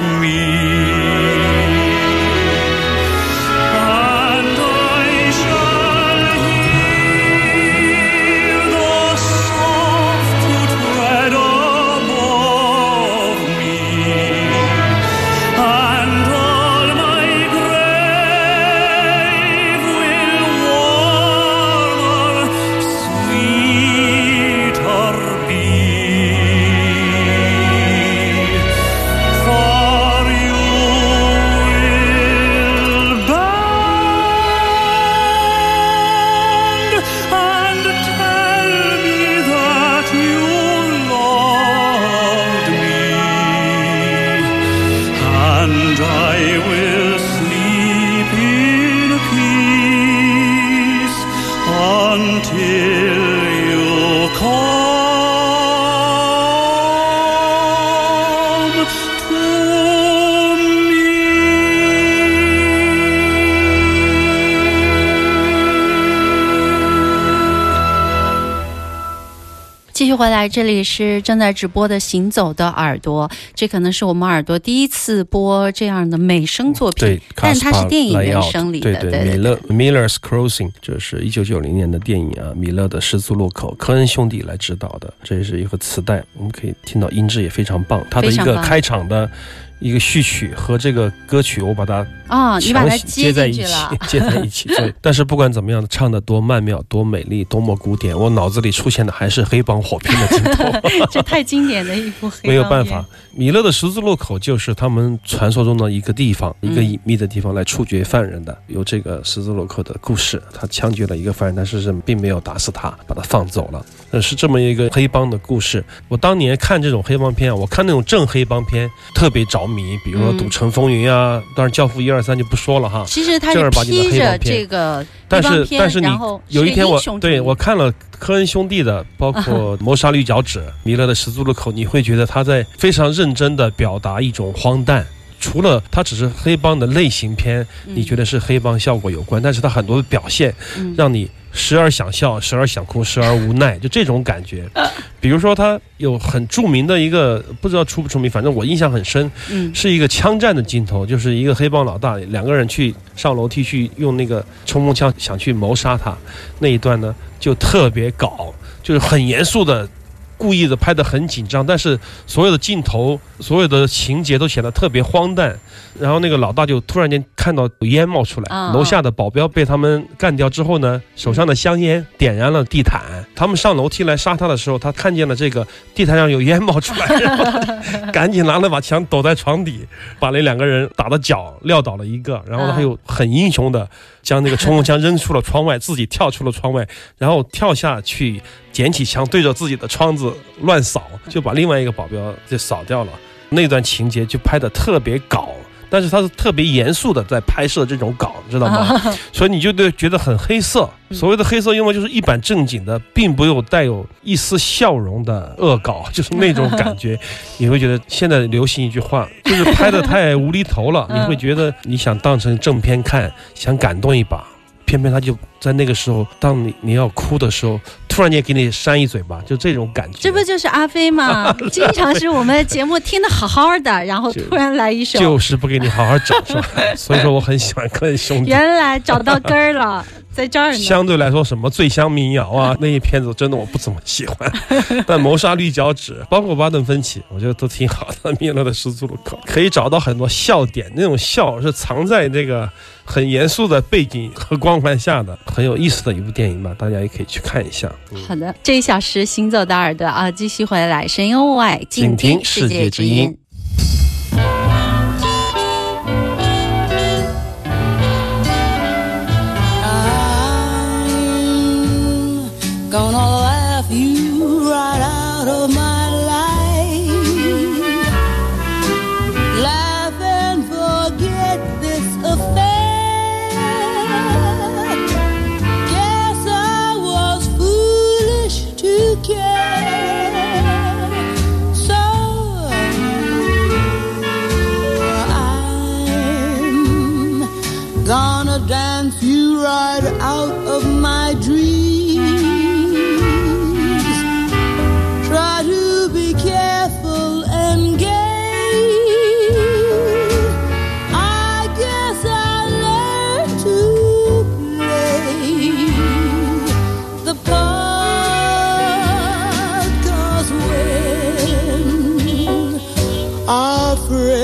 me. 回来，这里是正在直播的《行走的耳朵》，这可能是我们耳朵第一次播这样的美声作品，对，但它是电影原声里的，对对米勒 Miller's Crossing，这是一九九零年的电影啊，米勒的十字路口，科恩兄弟来指导的，这是一个磁带，我们可以听到音质也非常棒，它的一个开场的。一个序曲和这个歌曲，我把它啊，你把它强行接在一起 接在一起。对，但是不管怎么样，唱的多曼妙、多美丽、多么古典，我脑子里出现的还是黑帮火拼的镜头。这太经典的一部黑没有办法，米勒的十字路口就是他们传说中的一个地方，一个隐秘的地方来处决犯人的。有这个十字路口的故事，他枪决了一个犯人，但是是并没有打死他，把他放走了。呃，是这么一个黑帮的故事。我当年看这种黑帮片啊，我看那种正黑帮片特别着迷，比如说嗯《赌城风云》啊，当然《教父》一二三就不说了哈。其实他是正儿八经的披着黑白片这个但是但是你有一天我对我看了科恩兄弟的，包括 《谋杀绿脚趾》、弥勒的《十字路口》，你会觉得他在非常认真的表达一种荒诞。除了它只是黑帮的类型片，你觉得是黑帮效果有关，但是它很多的表现嗯让你时而想笑，时而想哭，时而无奈，就这种感觉。比如说，他有很著名的一个，不知道出不出名，反正我印象很深，嗯是一个枪战的镜头，就是一个黑帮老大两个人去上楼梯去用那个冲锋枪想去谋杀他，那一段呢就特别搞，就是很严肃的。故意的拍得很紧张，但是所有的镜头、所有的情节都显得特别荒诞。然后那个老大就突然间看到有烟冒出来，啊楼下的保镖被他们干掉之后呢，手上的香烟点燃了地毯。他们上楼梯来杀他的时候，他看见了这个地毯上有烟冒出来，然后赶紧拿了把枪躲在床底，把那两个人打的脚撂倒了一个，然后他又很英雄的将那个冲锋枪扔出了窗外，自己跳出了窗外，然后跳下去捡起枪对着自己的窗子乱扫，就把另外一个保镖就扫掉了。那段情节就拍的特别搞，但是他是特别严肃的在拍摄这种搞，知道吗？所以你就对觉得很黑色。所谓的黑色幽默就是一板正经的，并不有带有一丝笑容的恶搞，就是那种感觉。你会觉得现在流行一句话，就是拍的太无厘头了。你会觉得你想当成正片看，想感动一把，偏偏他就在那个时候，当你你要哭的时候，突然间给你扇一嘴巴，就这种感觉。这不就是阿飞吗？经常是我们节目听的好好的，然后突然来一首，就是不给你好好找，是吧？所以说我很喜欢跟兄弟。原来找到根儿了，在这儿呢。相对来说，什么醉乡民谣啊，那一片子真的我不怎么喜欢。但谋杀绿脚趾，包括巴顿芬奇，我觉得都挺好的。米勒的十字路口可以找到很多笑点，那种笑是藏在这个很严肃的背景和光环下的，很有意思的一部电影吧，大家也可以去看一下。嗯好的，这一小时行走的耳朵啊，继续回来，声音物外，请听听世界之音。Out of my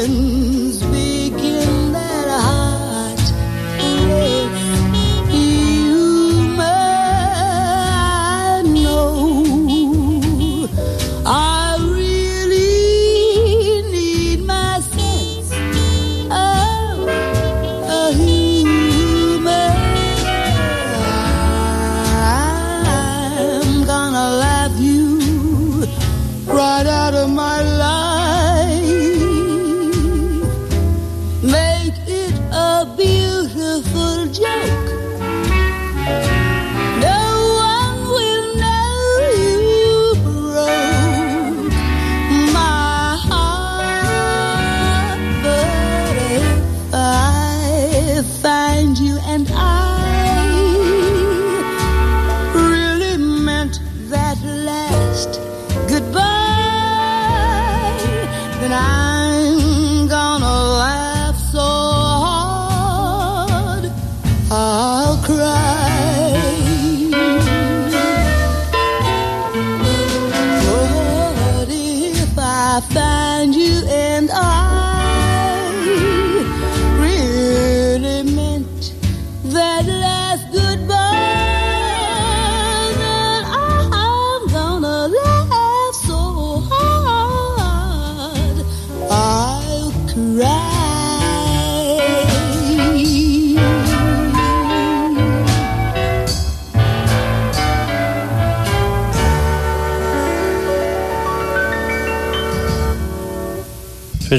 friend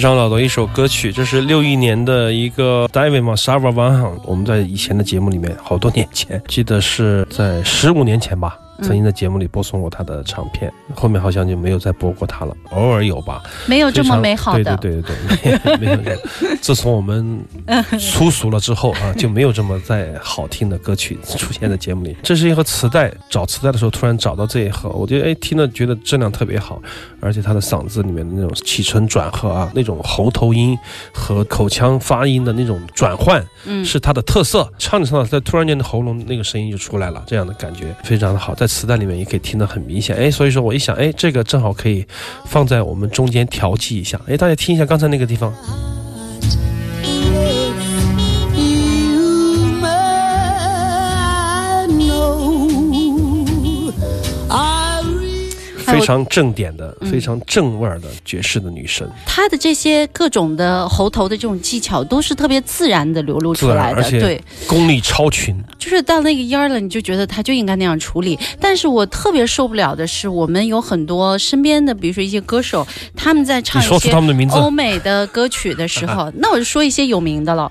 常老的一首歌曲，这是六一年的一个 David 嘛 s a v a Van Han。我们在以前的节目里面，好多年前，记得是在十五年前吧，曾经在节目里播送过他的唱片，后面好像就没有再播过他了，偶尔有吧。没有这么美好的。对对对对对，没有没有。自从我们粗俗了之后啊，就没有这么再好听的歌曲出现在节目里。这是一盒磁带，找磁带的时候突然找到这一盒，我觉得哎，听了觉得质量特别好，而且他的嗓子里面的那种起承转合啊，那种喉头音和口腔发音的那种转换，嗯是他的特色。唱着唱着，他突然间的喉咙那个声音就出来了，这样的感觉非常的好，在磁带里面也可以听得很明显。哎，所以说我一想，哎，这个正好可以放在我们中间调剂一下。哎，大家听一下刚才那个地方。常正点的、嗯非常正味儿的爵士的女声，她的这些各种的喉头的这种技巧，都是特别自然的流露出来的。对，功力超群。就是到那个音儿了，你就觉得她就应该那样处理。但是我特别受不了的是，我们有很多身边的，比如说一些歌手，他们在唱一些欧美的歌曲的时候，那我就说一些有名的了，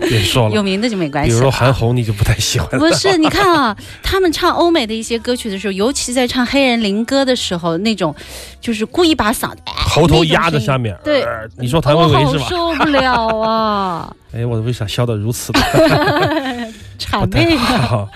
别说了。有名的就没关系比如。说韩红，你就不太喜欢。不是，你看啊，他们唱欧美的一些歌曲的时候，尤其在唱黑人灵歌的时候，那种就是故意把嗓子喉头压在下面。对呃你说谭维维是吧？受不了啊，哎，我为啥笑得如此的谄 不太媚啊！好？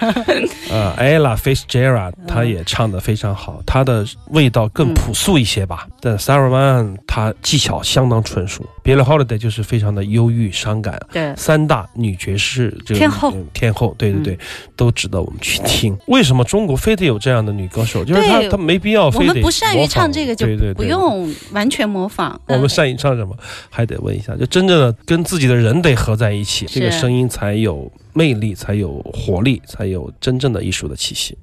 呃，Ella Fitzgerald 她也唱得非常好，她的味道更朴素一些吧。但 Sarah Vaughan 她技巧相当纯熟，Billie Holiday 就是非常的忧郁伤感。对，三大女爵士这个天后嗯天后，对对对，都值得我们去听。为什么中国非得有这样的女歌手？就是她她没必要我非得们不善于唱这个，就不用完全模仿。我们嗯善于唱什么，还得问一下，就真正的跟自己的人得合在一起，这个声音才有魅力，才有活力，才有真正的艺术的气息。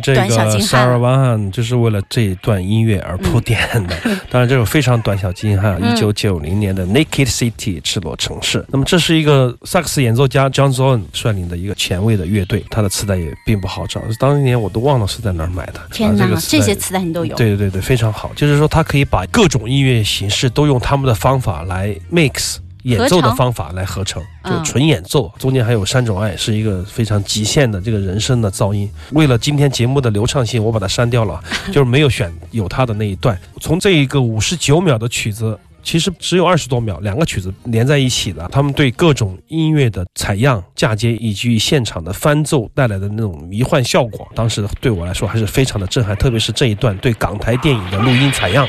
这个 Sarah 了。Vaughan 就是为了这一段音乐而铺垫的。当然，这首非常短小精悍，嗯一九九零年的 Naked City 赤裸城市。那么，这是一个萨克斯演奏家 John Zorn 率领的一个前卫的乐队，他的磁带也并不好找，当年我都忘了是在哪儿买的。天哪，啊这个这些磁带你都有。对对对对，非常好。就是说，他可以把各种音乐形式都用他们的方法来 mix。演奏的方法来合成，就嗯纯演奏，中间还有三种爱，是一个非常极限的这个人声的噪音。为了今天节目的流畅性，我把它删掉了，就是没有选有他的那一段。从这一个五十九秒的曲子。其实只有二十多秒，两个曲子连在一起的，他们对各种音乐的采样、嫁接以及现场的翻奏带来的那种迷幻效果，当时对我来说还是非常的震撼，特别是这一段对港台电影的录音采样。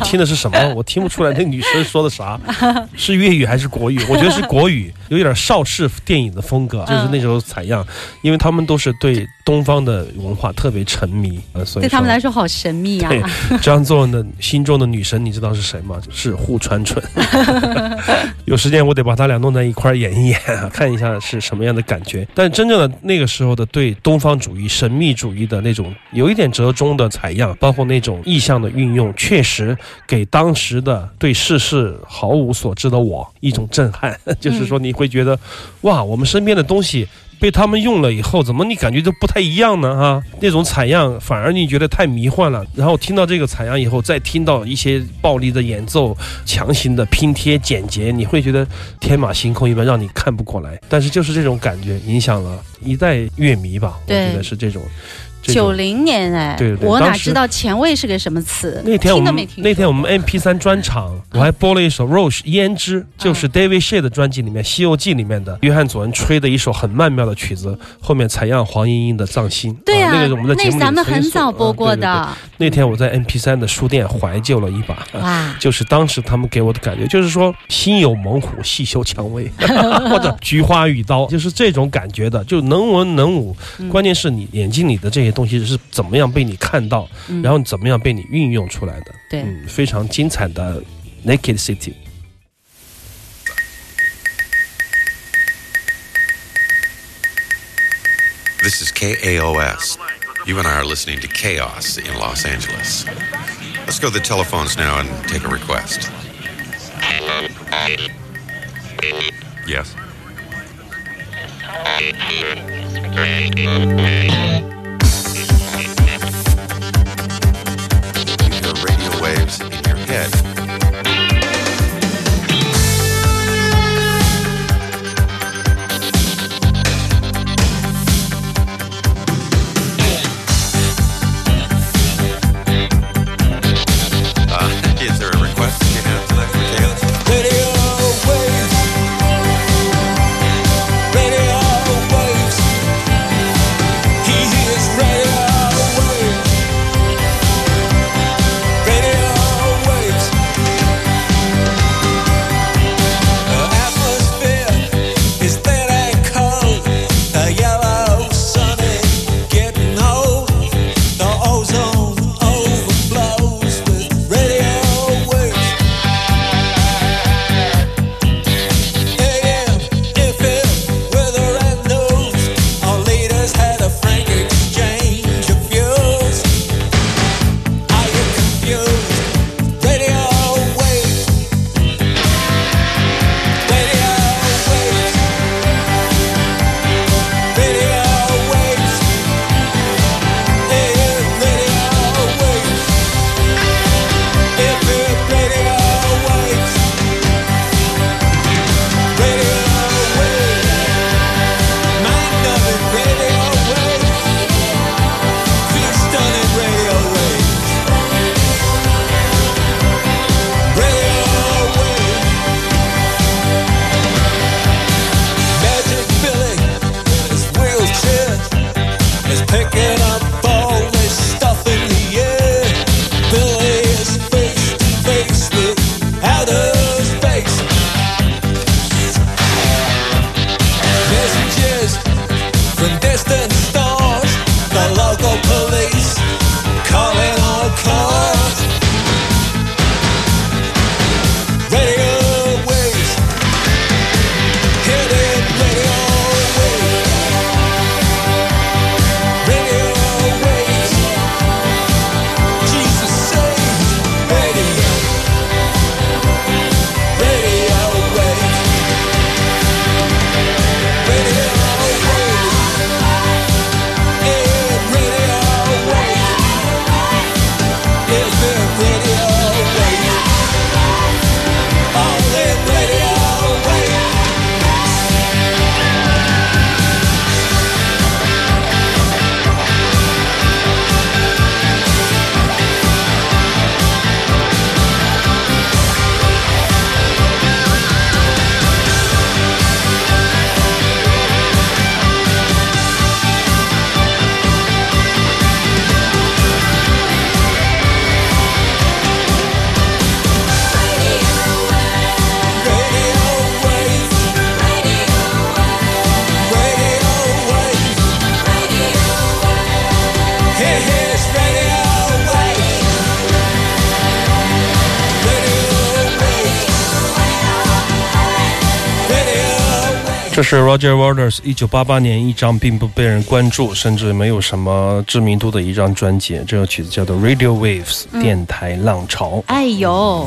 听的是什么？我听不出来那女生说的啥，是粤语还是国语？我觉得是国语，有点邵氏电影的风格，就是那时候采样，因为他们都是对东方的文化特别沉迷，呃，所以对他们来说好神秘啊！对张作文的心中的女神，你知道是谁吗？是户川纯。有时间我得把他俩弄在一块儿演一演，看一下是什么样的感觉。但真正的那个时候的对东方主义、神秘主义的那种有一点折中的采样，包括那种意象的运用，确实给当时的对世事毫无所知的我一种震撼。就是说，你会觉得，哇，我们身边的东西。被他们用了以后，怎么你感觉都不太一样呢？哈，那种采样反而你觉得太迷幻了。然后听到这个采样以后，再听到一些暴力的演奏、强行的拼贴简洁，你会觉得天马行空一般，让你看不过来。但是就是这种感觉影响了一代乐迷吧，我觉得是这种。这九零年哎，对对对我哪知道前卫是个什么词？那天我们那天我们 M P 三专场，我还播了一首《Roche 胭脂》，就是 David Shea 的专辑里面《西游记》里面的约翰佐恩吹的一首很曼妙的曲子，后面采样黄莺莺的《藏心》。对啊，那个我们的节目里咱们很早播过。的。那天我在 M P 三的书店怀旧了一把。啊哇，就是当时他们给我的感觉，就是说心有猛虎，细嗅蔷薇，或者菊花与刀，就是这种感觉的，就能文能武。嗯关键是你眼睛里的这些东西是怎么样被你看到，嗯然后怎么样被你运用出来的。对嗯，非常精彩的 Naked City。 This is KAOS. You and I are listening to Chaos in Los Angeles. Let's go to the telephones now and take a request. Yes. forget. 这是 Roger Waters 一九八八年一张并不被人关注，甚至没有什么知名度的一张专辑。这首曲子叫做《Radio Waves》，电台浪潮。哎呦，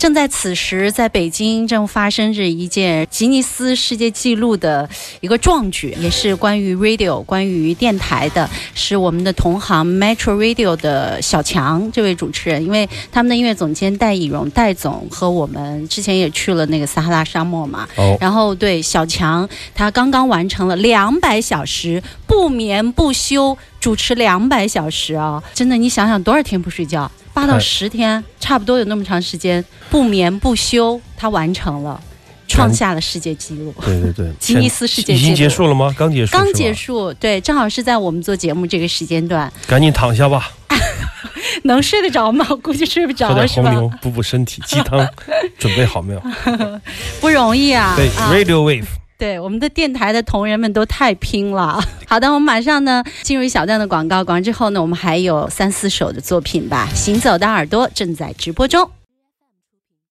正在此时，在北京正发生着一件吉尼斯世界纪录的一个壮举，也是关于 radio、关于电台的，是我们的同行 Metro Radio 的小强这位主持人，因为他们的音乐总监戴以荣戴总和我们之前也去了那个撒哈拉沙漠嘛，哦，然后对小强，他刚刚完成了两百小时不眠不休主持两百小时啊！真的，你想想多少天不睡觉？八到太十天，差不多有那么长时间不眠不休，他完成了，创下了世界纪录。对对对，吉尼斯世界纪录已经结束了吗？刚结束，刚结束，对，正好是在我们做节目这个时间段，赶紧躺下吧，能睡得着吗？我估计睡不喝着是吧？点红牛补补身体，鸡汤准备好没有？不容易啊！对啊，Radio Wave。对，我们的电台的同仁们都太拼了。好的，我们马上呢进入一小段的广告，广告之后呢，我们还有三四首的作品吧。行走的耳朵正在直播中。